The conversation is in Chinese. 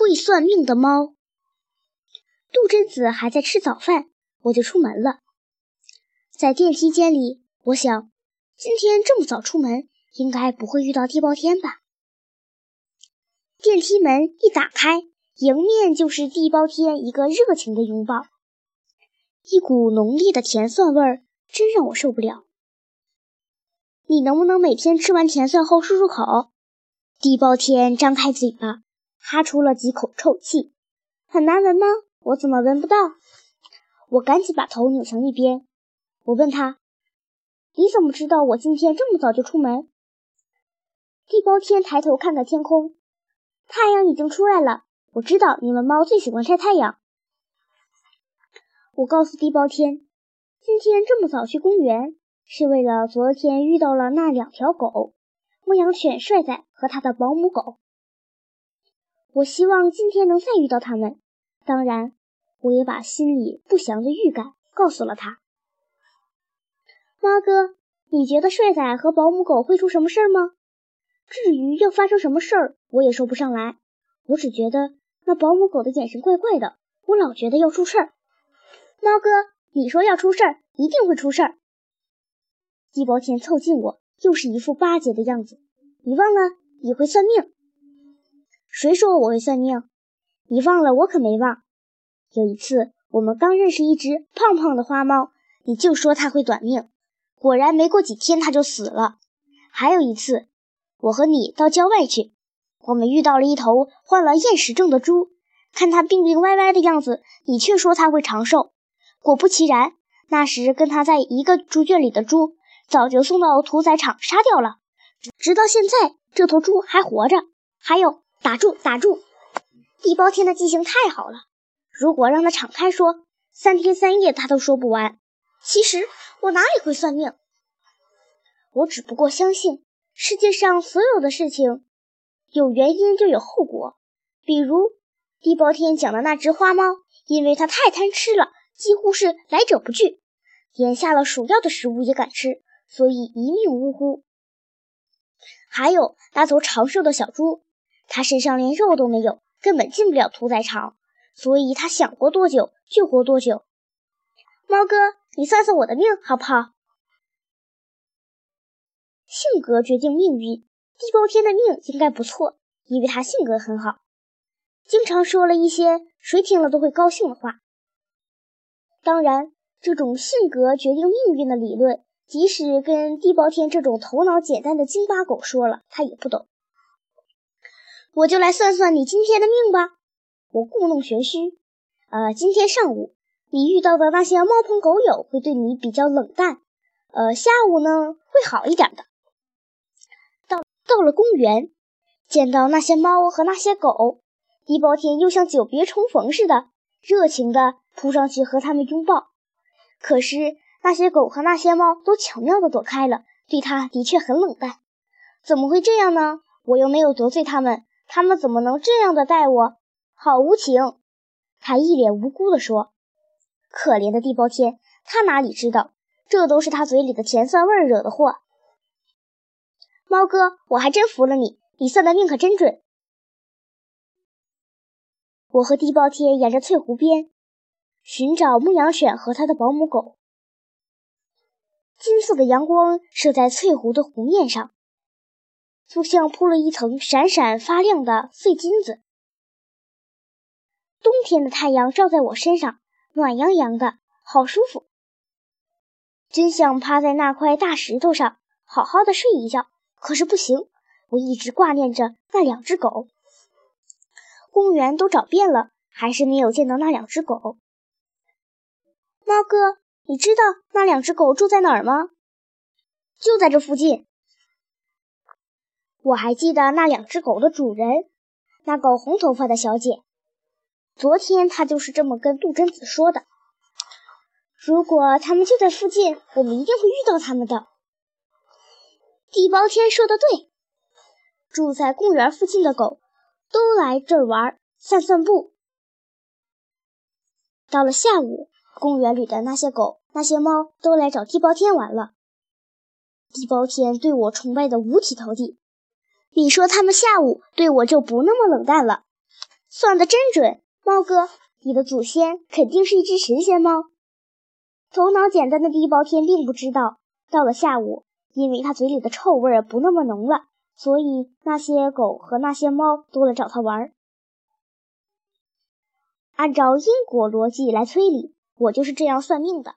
会算命的猫。杜真子还在吃早饭，我就出门了。在电梯间里，我想，今天这么早出门，应该不会遇到地包天吧？电梯门一打开，迎面就是地包天一个热情的拥抱，一股浓烈的甜蒜味儿，真让我受不了。你能不能每天吃完甜蒜后漱漱口？地包天张开嘴巴，哈出了几口臭气，很难闻吗？我怎么闻不到？我赶紧把头扭向一边。我问他：“你怎么知道我今天这么早就出门？”地包天抬头看看天空，太阳已经出来了。我知道你们猫最喜欢晒太阳。我告诉地包天，今天这么早去公园，是为了昨天遇到了那两条狗——牧羊犬帅仔和他的保姆狗。我希望今天能再遇到他们。当然，我也把心里不祥的预感告诉了他。猫哥，你觉得帅仔和保姆狗会出什么事儿吗？至于要发生什么事儿，我也说不上来。我只觉得那保姆狗的眼神怪怪的，我老觉得要出事儿。猫哥，你说要出事儿，一定会出事儿。地包天凑近我，又是一副巴结的样子。你忘了你会算命？谁说我会算命？你忘了？我可没忘。有一次，我们刚认识一只胖胖的花猫，你就说它会短命，果然没过几天它就死了。还有一次，我和你到郊外去，我们遇到了一头患了厌食症的猪，看它病病歪歪的样子，你却说它会长寿。果不其然，那时跟它在一个猪圈里的猪，早就送到屠宰场杀掉了，直到现在，这头猪还活着。还有，打住，打住。地包天的记性太好了，如果让他敞开说，三天三夜他都说不完。其实我哪里会算命？我只不过相信世界上所有的事情有原因就有后果。比如地包天讲的那只花猫，因为它太贪吃了，几乎是来者不拒，连下了鼠药的食物也敢吃，所以一命呜呼。还有那头长寿的小猪，他身上连肉都没有。根本进不了屠宰场，所以他想活多久就活多久。猫哥，你算算我的命好不好？性格决定命运，地包天的命应该不错，因为他性格很好，经常说了一些谁听了都会高兴的话。当然，这种性格决定命运的理论，即使跟地包天这种头脑简单的京巴狗说了，他也不懂。我就来算算你今天的命吧。我故弄玄虚，呃，今天上午你遇到的那些猫朋狗友会对你比较冷淡，呃，下午呢会好一点的。到到了公园，见到那些猫和那些狗，地包天又像久别重逢似的，热情的扑上去和他们拥抱。可是那些狗和那些猫都巧妙的躲开了，对他的确很冷淡。怎么会这样呢？我又没有得罪他们。他们怎么能这样的待我？好无情！他一脸无辜地说：“可怜的地包天，他哪里知道，这都是他嘴里的甜蒜味惹的祸。”猫哥，我还真服了你，你算的命可真准。我和地包天沿着翠湖边寻找牧羊犬和他的保姆狗。金色的阳光射在翠湖的湖面上。就像铺了一层闪闪发亮的碎金子。冬天的太阳照在我身上，暖洋洋的，好舒服。真想趴在那块大石头上，好好的睡一觉。可是不行，我一直挂念着那两只狗。公园都找遍了，还是没有见到那两只狗。猫哥，你知道那两只狗住在哪儿吗？就在这附近。我还记得那两只狗的主人，那个红头发的小姐。昨天她就是这么跟杜真子说的。如果他们就在附近，我们一定会遇到他们的。地包天说的对，住在公园附近的狗都来这儿玩散散步。到了下午，公园里的那些狗、那些猫都来找地包天玩了。地包天对我崇拜的五体投地。你说他们下午对我就不那么冷淡了。算得真准，猫哥，你的祖先肯定是一只神仙猫。头脑简单的地包天并不知道，到了下午，因为他嘴里的臭味不那么浓了，所以那些狗和那些猫都来找他玩。按照因果逻辑来推理，我就是这样算命的。